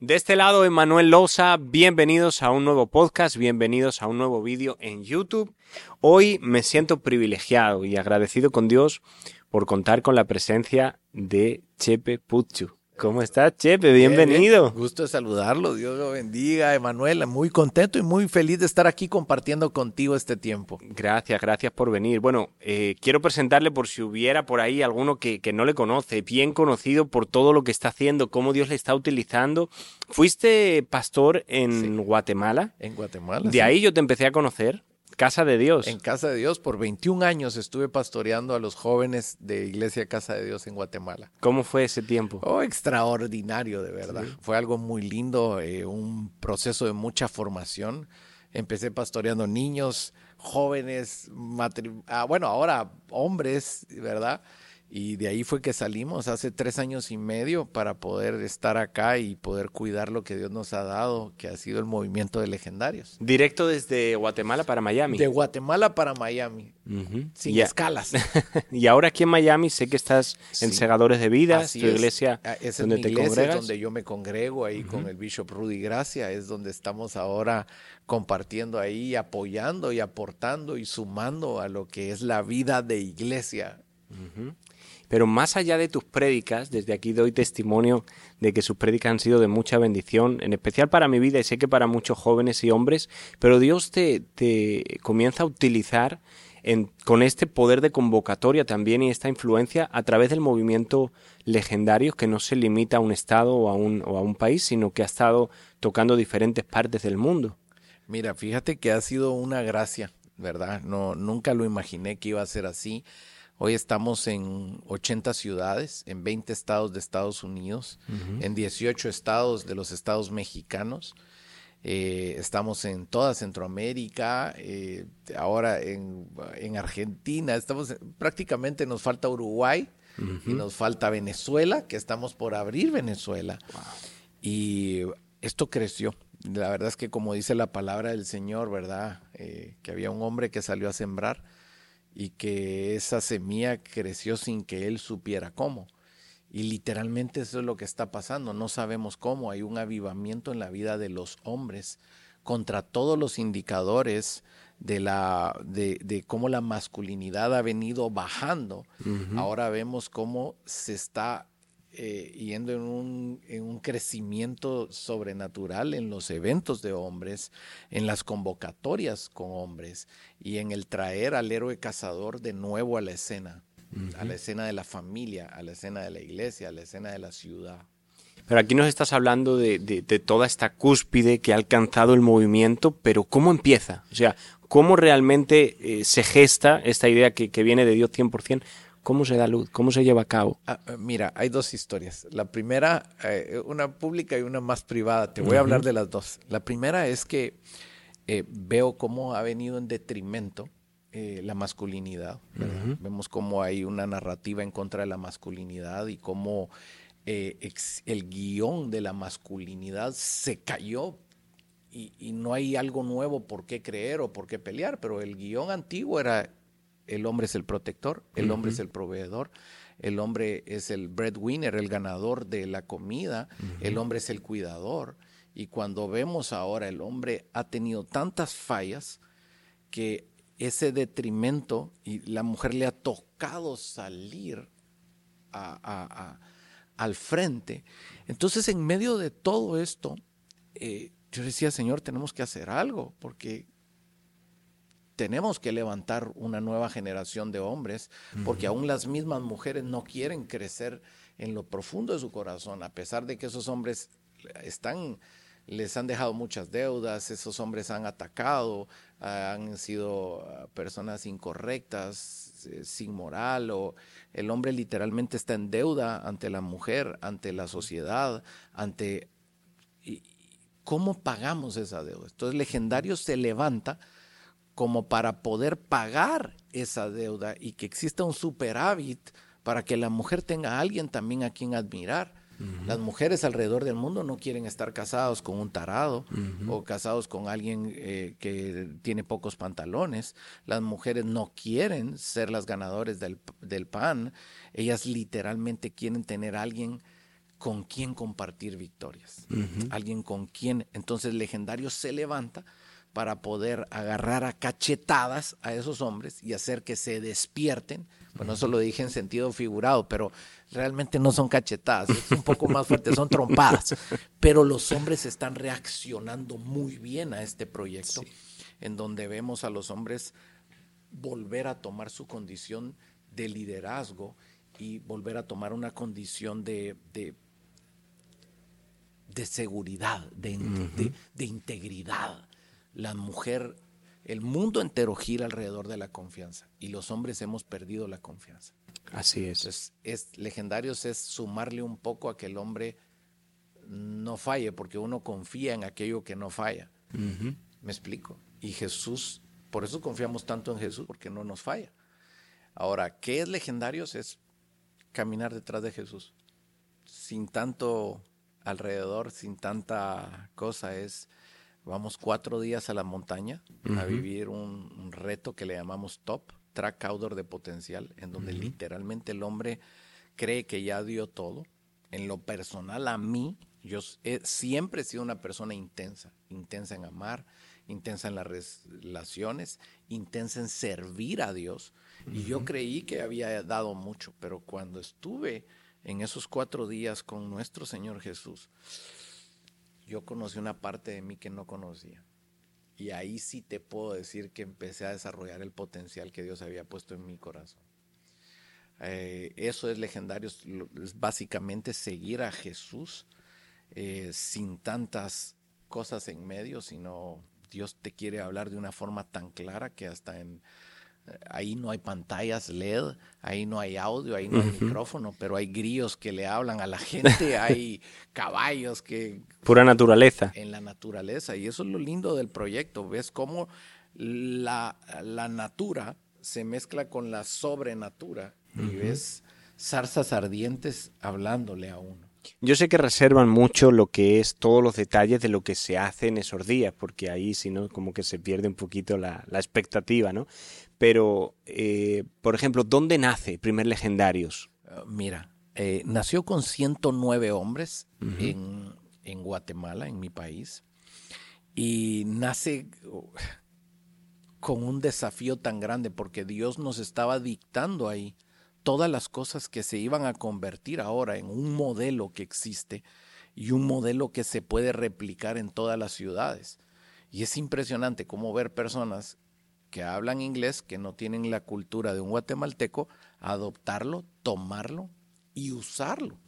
De este lado, Emanuel Loza, bienvenidos a un nuevo podcast, bienvenidos a un nuevo vídeo en YouTube. Hoy me siento privilegiado y agradecido con Dios por contar con la presencia de Chepe Puchu. ¿Cómo estás, Chepe? Bienvenido. Gusto de saludarlo. Dios lo bendiga, Emanuel. Muy contento y muy feliz de estar aquí compartiendo contigo este tiempo. Gracias, gracias por venir. Bueno, eh, quiero presentarle por si hubiera por ahí alguno que, no le conoce, bien conocido por todo lo que está haciendo, cómo Dios le está utilizando. Fuiste pastor en Guatemala. En Guatemala. De ahí yo te empecé a conocer. Casa de Dios. En Casa de Dios, por 21 años estuve pastoreando a los jóvenes de Iglesia Casa de Dios en Guatemala. ¿Cómo fue ese tiempo? Oh, extraordinario, de verdad. Fue algo muy lindo, eh, un proceso de mucha formación. Empecé pastoreando niños, jóvenes, ah, bueno, ahora hombres, ¿verdad? Y de ahí fue que salimos hace tres años y medio para poder estar acá y poder cuidar lo que Dios nos ha dado, que ha sido el movimiento de legendarios. Directo desde Guatemala para Miami. De Guatemala para Miami, sin escalas. y ahora aquí en Miami sé que estás en Segadores de Vida, tu iglesia ah, donde te iglesia, Es donde yo me congrego ahí con el Bishop Rudy Gracia, es donde estamos ahora compartiendo ahí, apoyando y aportando y sumando a lo que es la vida de iglesia. Pero más allá de tus prédicas, desde aquí doy testimonio de que sus prédicas han sido de mucha bendición, en especial para mi vida y sé que para muchos jóvenes y hombres, pero Dios te, te comienza a utilizar con este poder de convocatoria también y esta influencia a través del movimiento legendario que no se limita a un estado o a un, o a un país, sino que ha estado tocando diferentes partes del mundo. Mira, fíjate que ha sido una gracia, ¿verdad? No, nunca lo imaginé que iba a ser así. Hoy estamos en 80 ciudades, en 20 estados de Estados Unidos, en 18 estados de los estados mexicanos. Eh, estamos en toda Centroamérica, eh, ahora en, Argentina, estamos prácticamente nos falta Uruguay y nos falta Venezuela, que estamos por abrir Venezuela. Y esto creció. La verdad es que como dice la palabra del Señor, ¿verdad? Eh, que había un hombre que salió a sembrar y que esa semilla creció sin que él supiera cómo. Y literalmente eso es lo que está pasando. No sabemos cómo. Hay un avivamiento en la vida de los hombres contra todos los indicadores de, la, de, de cómo la masculinidad ha venido bajando. Ahora vemos cómo se está eh, yendo en un, en un, crecimiento sobrenatural en los eventos de hombres, en las convocatorias con hombres y en el traer al héroe cazador de nuevo a la escena, a la escena de la familia, a la escena de la iglesia, a la escena de la ciudad. Pero aquí nos estás hablando de, de, toda esta cúspide que ha alcanzado el movimiento, pero ¿cómo empieza? O sea, ¿cómo realmente eh, se gesta esta idea que, que viene de Dios 100%? ¿Cómo se da luz? ¿Cómo se lleva a cabo? Ah, ah, mira, hay dos historias. La primera, eh, una pública y una más privada. Te voy a hablar de las dos. La primera es que eh, veo cómo ha venido en detrimento eh, la masculinidad. Vemos cómo hay una narrativa en contra de la masculinidad y cómo el guion de la masculinidad se cayó y, y no hay algo nuevo por qué creer o por qué pelear, pero el guion antiguo era el hombre es el protector, el hombre es el proveedor, el hombre es el breadwinner, el ganador de la comida, el hombre es el cuidador. Y cuando vemos ahora el hombre ha tenido tantas fallas que ese detrimento y la mujer le ha tocado salir al frente. Entonces en medio de todo esto, eh, yo decía, Señor, tenemos que hacer algo, porque tenemos que levantar una nueva generación de hombres, porque aún las mismas mujeres no quieren crecer en lo profundo de su corazón, a pesar de que esos hombres están, les han dejado muchas deudas, esos hombres han atacado, han sido ah, personas incorrectas, eh, sin moral, o el hombre literalmente está en deuda ante la mujer, ante la sociedad, ante... ¿Cómo pagamos esa deuda? Entonces, Legendario se levanta como para poder pagar esa deuda y que exista un superávit para que la mujer tenga a alguien también a quien admirar. Las mujeres alrededor del mundo no quieren estar casados con un tarado o casados con alguien eh, que tiene pocos pantalones. Las mujeres no quieren ser las ganadoras del, del, pan. Ellas literalmente quieren tener a alguien con quien compartir victorias, alguien con quien entonces legendario se levanta para poder agarrar a cachetadas a esos hombres y hacer que se despierten. Bueno, eso lo dije en sentido figurado, pero realmente no son cachetadas, es un poco más fuerte, son trompadas. Pero los hombres están reaccionando muy bien a este proyecto, en donde vemos a los hombres volver a tomar su condición de liderazgo y volver a tomar una condición de, de, seguridad, de, de integridad la mujer, el mundo entero gira alrededor de la confianza y los hombres hemos perdido la confianza. Así es. es legendarios es sumarle un poco a que el hombre no falle, porque uno confía en aquello que no falla. ¿Me explico? Y Jesús, por eso confiamos tanto en Jesús, porque no nos falla. Ahora, ¿qué es legendarios? Es caminar detrás de Jesús, sin tanto alrededor, sin tanta cosa, es Vamos cuatro días a la montaña a vivir un, reto que le llamamos top, track outdoor de potencial, en donde literalmente el hombre cree que ya dio todo. En lo personal, a mí, yo siempre he sido una persona intensa, intensa en amar, intensa en las relaciones, intensa en servir a Dios. Y yo creí que había dado mucho, pero cuando estuve en esos cuatro días con nuestro Señor Jesús, yo conocí una parte de mí que no conocía. Y ahí sí te puedo decir que empecé a desarrollar el potencial que Dios había puesto en mi corazón. Eh, eso es legendario, es básicamente seguir a Jesús eh, sin tantas cosas en medio, sino Dios te quiere hablar de una forma tan clara que hasta en Ahí no hay pantallas LED, ahí no hay audio, ahí no hay micrófono, pero hay grillos que le hablan a la gente, hay caballos que... Pura naturaleza. En la naturaleza. Y eso es lo lindo del proyecto. Ves cómo la, la natura se mezcla con la sobrenatura y ves zarzas ardientes hablándole a uno. Yo sé que reservan mucho lo que es todos los detalles de lo que se hace en esos días, porque ahí si no, como que se pierde un poquito la, expectativa, ¿no? Pero, eh, por ejemplo, ¿dónde nace Primer Legendarios? Ah, mira, eh, nació con 109 hombres en, en Guatemala, en mi país, y nace oh, con un desafío tan grande porque Dios nos estaba dictando ahí todas las cosas que se iban a convertir ahora en un modelo que existe y un modelo que se puede replicar en todas las ciudades. Y es impresionante cómo ver personas que hablan inglés, que no tienen la cultura de un guatemalteco, adoptarlo, tomarlo y usarlo.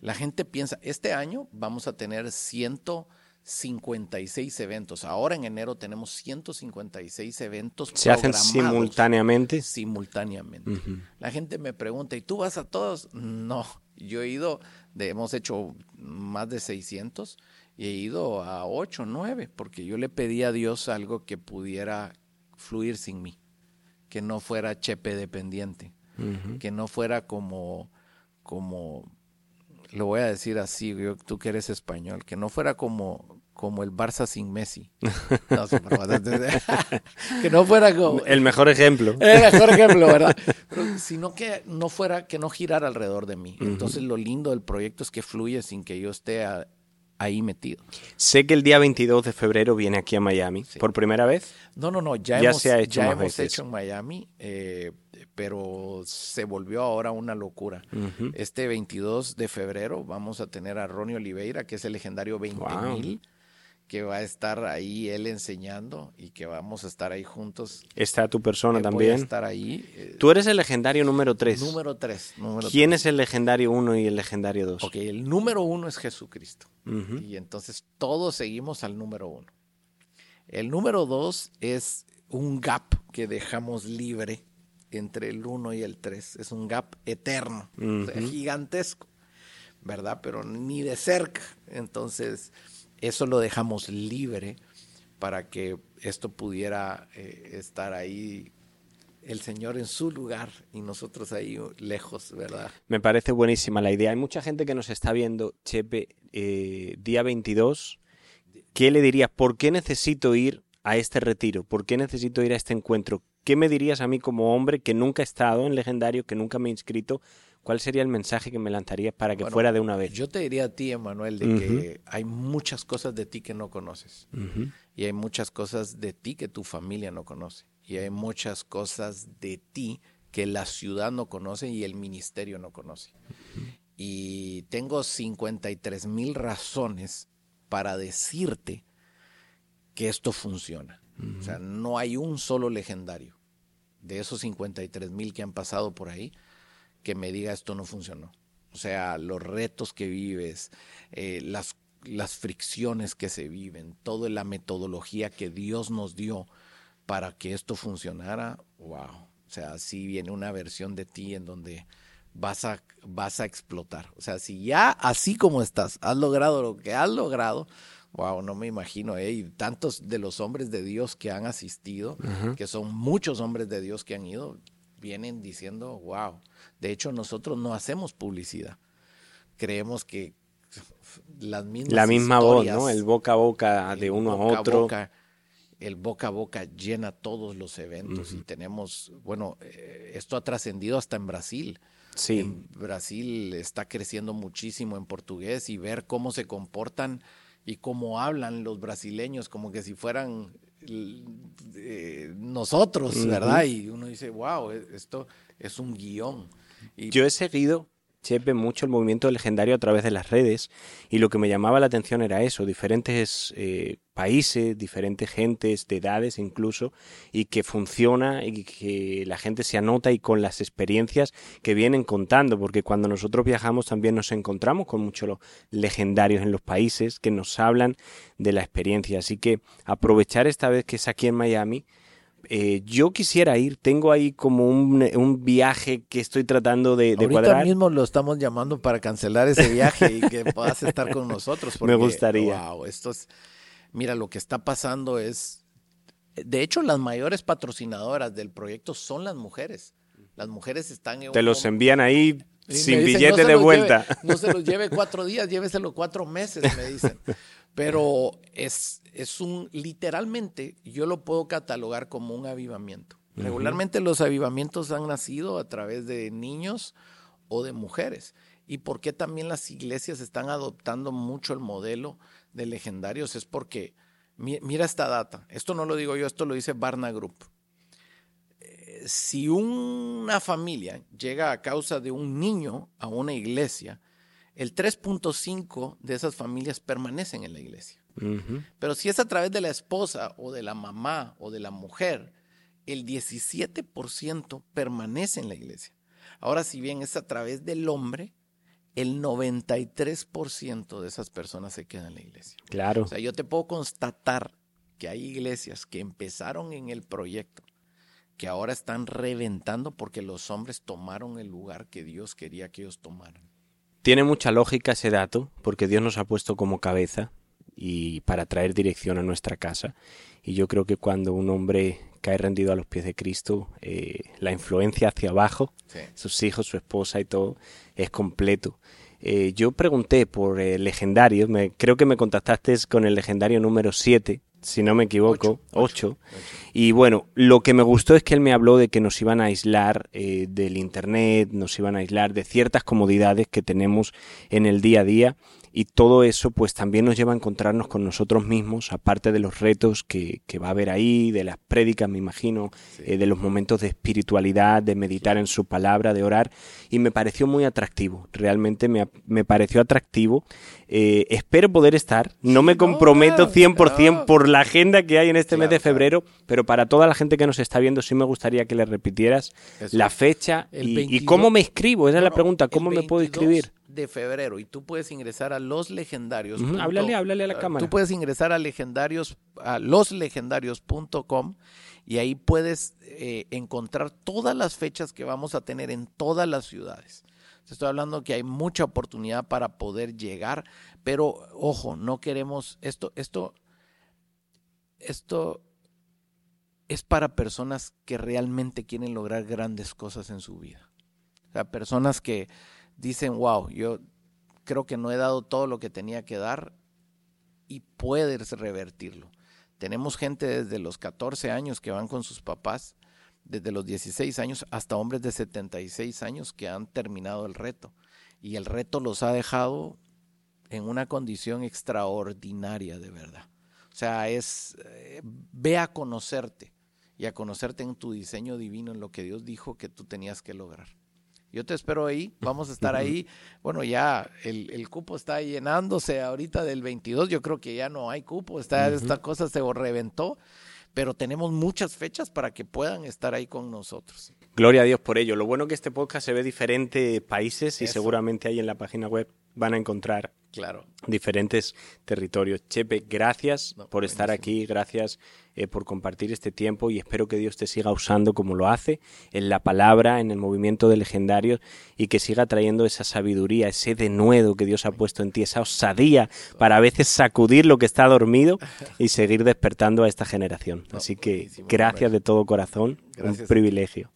La gente piensa, este año vamos a tener ciento 56 eventos. Ahora en enero tenemos 156 eventos. ¿Se hacen simultáneamente? Simultáneamente. La gente me pregunta, ¿y tú vas a todos? No, yo he ido, hemos hecho más de 600 y he ido a 8, 9, porque yo le pedí a Dios algo que pudiera fluir sin mí, que no fuera chepe dependiente, que no fuera como, como lo voy a decir así, tú que eres español, que no fuera como, como el Barça sin Messi. que no fuera como... El mejor ejemplo. El mejor ejemplo, ¿verdad? sino que no fuera, que no girara alrededor de mí. Entonces lo lindo del proyecto es que fluye sin que yo esté ahí metido. Sé que el día 22 de febrero viene aquí a Miami. ¿Por primera vez? No, no, no. Ya, hemos, se ha hecho, ya hemos hecho en Miami. Eh, pero se volvió ahora una locura. Este 22 de febrero vamos a tener a Ronnie Oliveira, que es el legendario 20.000, que va a estar ahí él enseñando y que vamos a estar ahí juntos. Está tu persona también. Voy a estar ahí. Eh, Tú eres el legendario número 3. Número 3. ¿Quién es el legendario 1 y el legendario 2? Ok, el número 1 es Jesucristo. Y entonces todos seguimos al número 1. El número 2 es un gap que dejamos libre entre el 1 y el 3. Es un gap eterno, gigantesco, ¿verdad? Pero ni de cerca. Entonces, eso lo dejamos libre para que esto pudiera eh, estar ahí el Señor en su lugar y nosotros ahí lejos, ¿verdad? Me parece buenísima la idea. Hay mucha gente que nos está viendo, Chepe, eh, día 22. ¿Qué le dirías? ¿Por qué necesito ir a este retiro? ¿Por qué necesito ir a este encuentro? ¿Qué me dirías a mí como hombre que nunca he estado en legendario, que nunca me he inscrito? ¿cuál sería el mensaje que me lanzarías para que fuera de una vez? Yo te diría a ti, Emanuel, de que hay muchas cosas de ti que no conoces. Y hay muchas cosas de ti que tu familia no conoce. Y hay muchas cosas de ti que la ciudad no conoce y el ministerio no conoce. Y tengo 53 mil razones para decirte que esto funciona. O sea, no hay un solo legendario de esos 53 mil que han pasado por ahí que me diga esto no funcionó. O sea, los retos que vives, eh, las, las fricciones que se viven, toda la metodología que Dios nos dio para que esto funcionara, wow. O sea, sí viene una versión de ti en donde vas a, vas a explotar. O sea, si ya así como estás, has logrado lo que has logrado, wow, no me imagino, ¿eh? Y tantos de los hombres de Dios que han asistido, que son muchos hombres de Dios que han ido, vienen diciendo, wow. De hecho, nosotros no hacemos publicidad. Creemos que las mismas La misma voz, ¿no? El boca a boca de uno a otro. el boca a boca llena todos los eventos y tenemos, bueno, eh, esto ha trascendido hasta en Brasil. Sí. En Brasil está creciendo muchísimo en portugués y ver cómo se comportan y cómo hablan los brasileños como que si fueran eh, nosotros, ¿verdad? Y uno dice, wow, e, esto es un guion. Y... Yo he seguido Chepe mucho el movimiento legendario a través de las redes y lo que me llamaba la atención era eso, diferentes eh, países, diferentes gentes, de edades incluso, y que funciona y que la gente se anota y con las experiencias que vienen contando, porque cuando nosotros viajamos también nos encontramos con muchos legendarios en los países que nos hablan de la experiencia, así que aprovechar esta vez que es aquí en Miami, eh, yo quisiera ir, tengo ahí como un, viaje que estoy tratando de, de Ahorita mismo lo estamos llamando para cancelar ese viaje y que puedas estar con nosotros. Me gustaría. Wow, esto es, mira, lo que está pasando es, de hecho, las mayores patrocinadoras del proyecto son las mujeres. Las mujeres están en Te los envían ahí sin billete de vuelta. no se los lleve cuatro días, lléveselo cuatro meses, me dicen. Pero es, es un, literalmente, yo lo puedo catalogar como un avivamiento. Regularmente los avivamientos han nacido a través de niños o de mujeres. ¿Y por qué también las iglesias están adoptando mucho el modelo de legendarios? Es porque, mira esta data, esto no lo digo yo, esto lo dice Barna Group. Eh, si una familia llega a causa de un niño a una iglesia, el 3.5 de esas familias permanecen en la iglesia. Pero si es a través de la esposa o de la mamá o de la mujer, el 17% permanece en la iglesia. Ahora, si bien es a través del hombre, el 93% de esas personas se quedan en la iglesia. Claro. O sea, yo te puedo constatar que hay iglesias que empezaron en el proyecto, que ahora están reventando porque los hombres tomaron el lugar que Dios quería que ellos tomaran. Tiene mucha lógica ese dato, porque Dios nos ha puesto como cabeza y para traer dirección a nuestra casa. Y yo creo que cuando un hombre cae rendido a los pies de Cristo, eh, la influencia hacia abajo, sus hijos, su esposa y todo, es completo. Eh, yo pregunté por el legendario, me, creo que me contactaste con el legendario número 7, si no me equivoco, 8. Y bueno, lo que me gustó es que él me habló de que nos iban a aislar eh, del Internet, nos iban a aislar de ciertas comodidades que tenemos en el día a día y todo eso pues también nos lleva a encontrarnos con nosotros mismos, aparte de los retos que, que va a haber ahí, de las prédicas, me imagino, eh, de los momentos de espiritualidad, de meditar en su palabra, de orar, y me pareció muy atractivo, realmente me, me pareció atractivo. Eh, espero poder estar, no me comprometo 100% por la agenda que hay en este mes de febrero, pero para toda la gente que nos está viendo sí me gustaría que le repitieras la fecha y, cómo me inscribo, esa es la pregunta, ¿cómo me puedo inscribir? de febrero y tú puedes ingresar a los legendarios. háblale, háblale a la cámara. Tú puedes ingresar a legendarios, a loslegendarios.com y ahí puedes eh, encontrar todas las fechas que vamos a tener en todas las ciudades. Estoy hablando que hay mucha oportunidad para poder llegar, pero ojo, no queremos esto, esto, esto es para personas que realmente quieren lograr grandes cosas en su vida. O sea, personas que dicen, wow, yo creo que no he dado todo lo que tenía que dar y puedes revertirlo. Tenemos gente desde los 14 años que van con sus papás, desde los 16 años hasta hombres de 76 años que han terminado el reto. Y el reto los ha dejado en una condición extraordinaria, de verdad. O sea, es, eh, ve a conocerte y a conocerte en tu diseño divino, en lo que Dios dijo que tú tenías que lograr. Yo te espero ahí, vamos a estar ahí. Bueno, ya el, el, cupo está llenándose ahorita del 22, yo creo que ya no hay cupo, está, esta cosa se reventó, pero tenemos muchas fechas para que puedan estar ahí con nosotros. Gloria a Dios por ello. Lo bueno que este podcast se ve diferentes países y seguramente ahí en la página web van a encontrar claro. diferentes territorios. Chepe, gracias por estar aquí, gracias eh, por compartir este tiempo y espero que Dios te siga usando como lo hace en la palabra, en el movimiento de legendarios y que siga trayendo esa sabiduría, ese denuedo que Dios ha puesto en ti, esa osadía para a veces sacudir lo que está dormido y seguir despertando a esta generación. Así que gracias de todo corazón, un privilegio.